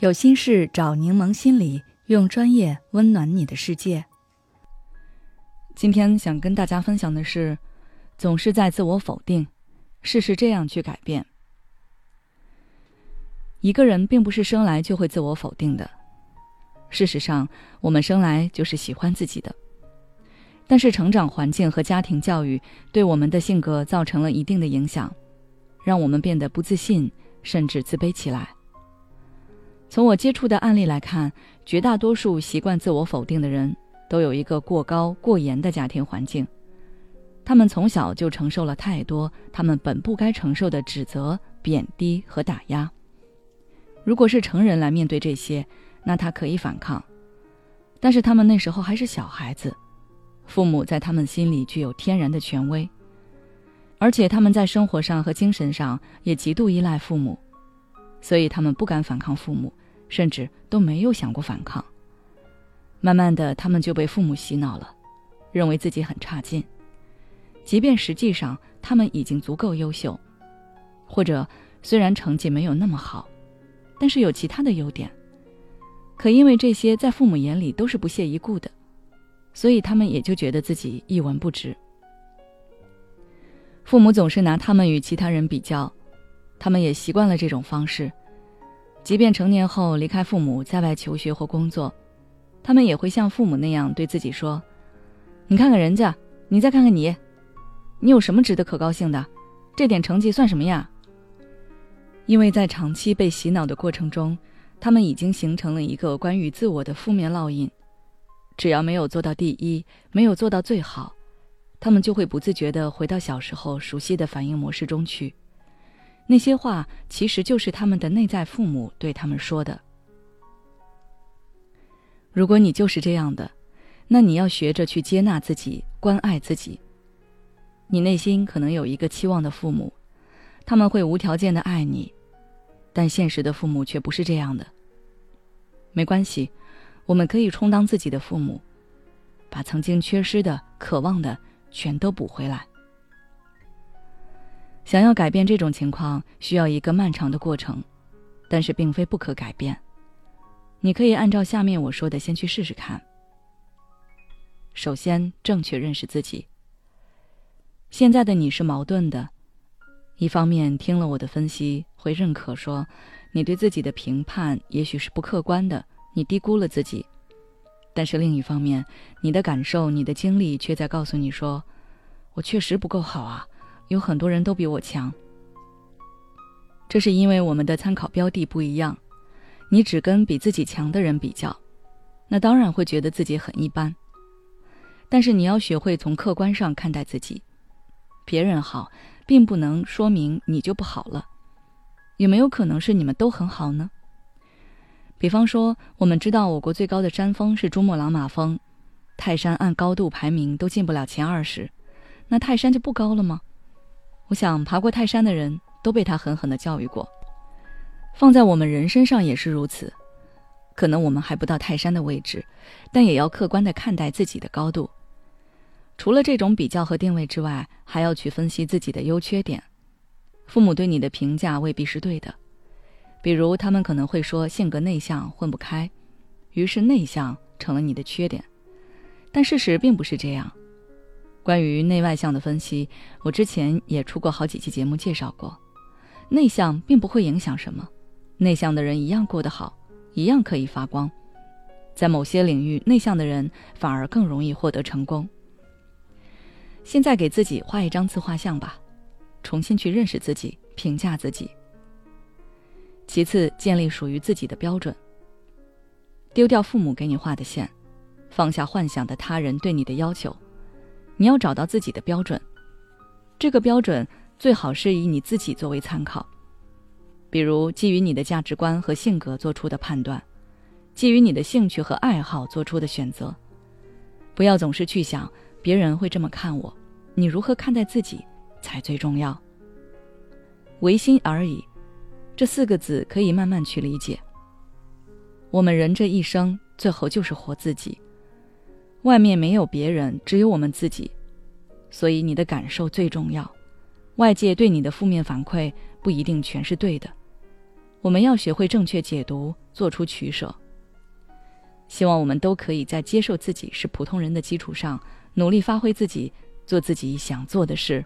有心事找柠檬心理，用专业温暖你的世界。今天想跟大家分享的是，总是在自我否定，试试这样去改变。一个人并不是生来就会自我否定的，事实上，我们生来就是喜欢自己的，但是成长环境和家庭教育对我们的性格造成了一定的影响，让我们变得不自信，甚至自卑起来。从我接触的案例来看，绝大多数习惯自我否定的人，都有一个过高、过严的家庭环境。他们从小就承受了太多他们本不该承受的指责、贬低和打压。如果是成人来面对这些，那他可以反抗，但是他们那时候还是小孩子，父母在他们心里具有天然的权威，而且他们在生活上和精神上也极度依赖父母，所以他们不敢反抗父母。甚至都没有想过反抗。慢慢的，他们就被父母洗脑了，认为自己很差劲，即便实际上他们已经足够优秀，或者虽然成绩没有那么好，但是有其他的优点。可因为这些在父母眼里都是不屑一顾的，所以他们也就觉得自己一文不值。父母总是拿他们与其他人比较，他们也习惯了这种方式。即便成年后离开父母，在外求学或工作，他们也会像父母那样对自己说：“你看看人家，你再看看你，你有什么值得可高兴的？这点成绩算什么呀？”因为在长期被洗脑的过程中，他们已经形成了一个关于自我的负面烙印。只要没有做到第一，没有做到最好，他们就会不自觉地回到小时候熟悉的反应模式中去。那些话其实就是他们的内在父母对他们说的。如果你就是这样的，那你要学着去接纳自己，关爱自己。你内心可能有一个期望的父母，他们会无条件的爱你，但现实的父母却不是这样的。没关系，我们可以充当自己的父母，把曾经缺失的、渴望的全都补回来。想要改变这种情况，需要一个漫长的过程，但是并非不可改变。你可以按照下面我说的先去试试看。首先，正确认识自己。现在的你是矛盾的，一方面听了我的分析会认可说，你对自己的评判也许是不客观的，你低估了自己；但是另一方面，你的感受、你的经历却在告诉你说，我确实不够好啊。有很多人都比我强，这是因为我们的参考标的不一样。你只跟比自己强的人比较，那当然会觉得自己很一般。但是你要学会从客观上看待自己，别人好，并不能说明你就不好了。有没有可能是你们都很好呢？比方说，我们知道我国最高的山峰是珠穆朗玛峰，泰山按高度排名都进不了前二十，那泰山就不高了吗？我想，爬过泰山的人都被他狠狠的教育过。放在我们人身上也是如此。可能我们还不到泰山的位置，但也要客观的看待自己的高度。除了这种比较和定位之外，还要去分析自己的优缺点。父母对你的评价未必是对的，比如他们可能会说性格内向，混不开，于是内向成了你的缺点。但事实并不是这样。关于内外向的分析，我之前也出过好几期节目介绍过。内向并不会影响什么，内向的人一样过得好，一样可以发光。在某些领域，内向的人反而更容易获得成功。现在给自己画一张自画像吧，重新去认识自己，评价自己。其次，建立属于自己的标准。丢掉父母给你画的线，放下幻想的他人对你的要求。你要找到自己的标准，这个标准最好是以你自己作为参考，比如基于你的价值观和性格做出的判断，基于你的兴趣和爱好做出的选择。不要总是去想别人会这么看我，你如何看待自己才最重要。唯心而已，这四个字可以慢慢去理解。我们人这一生，最后就是活自己。外面没有别人，只有我们自己，所以你的感受最重要。外界对你的负面反馈不一定全是对的，我们要学会正确解读，做出取舍。希望我们都可以在接受自己是普通人的基础上，努力发挥自己，做自己想做的事。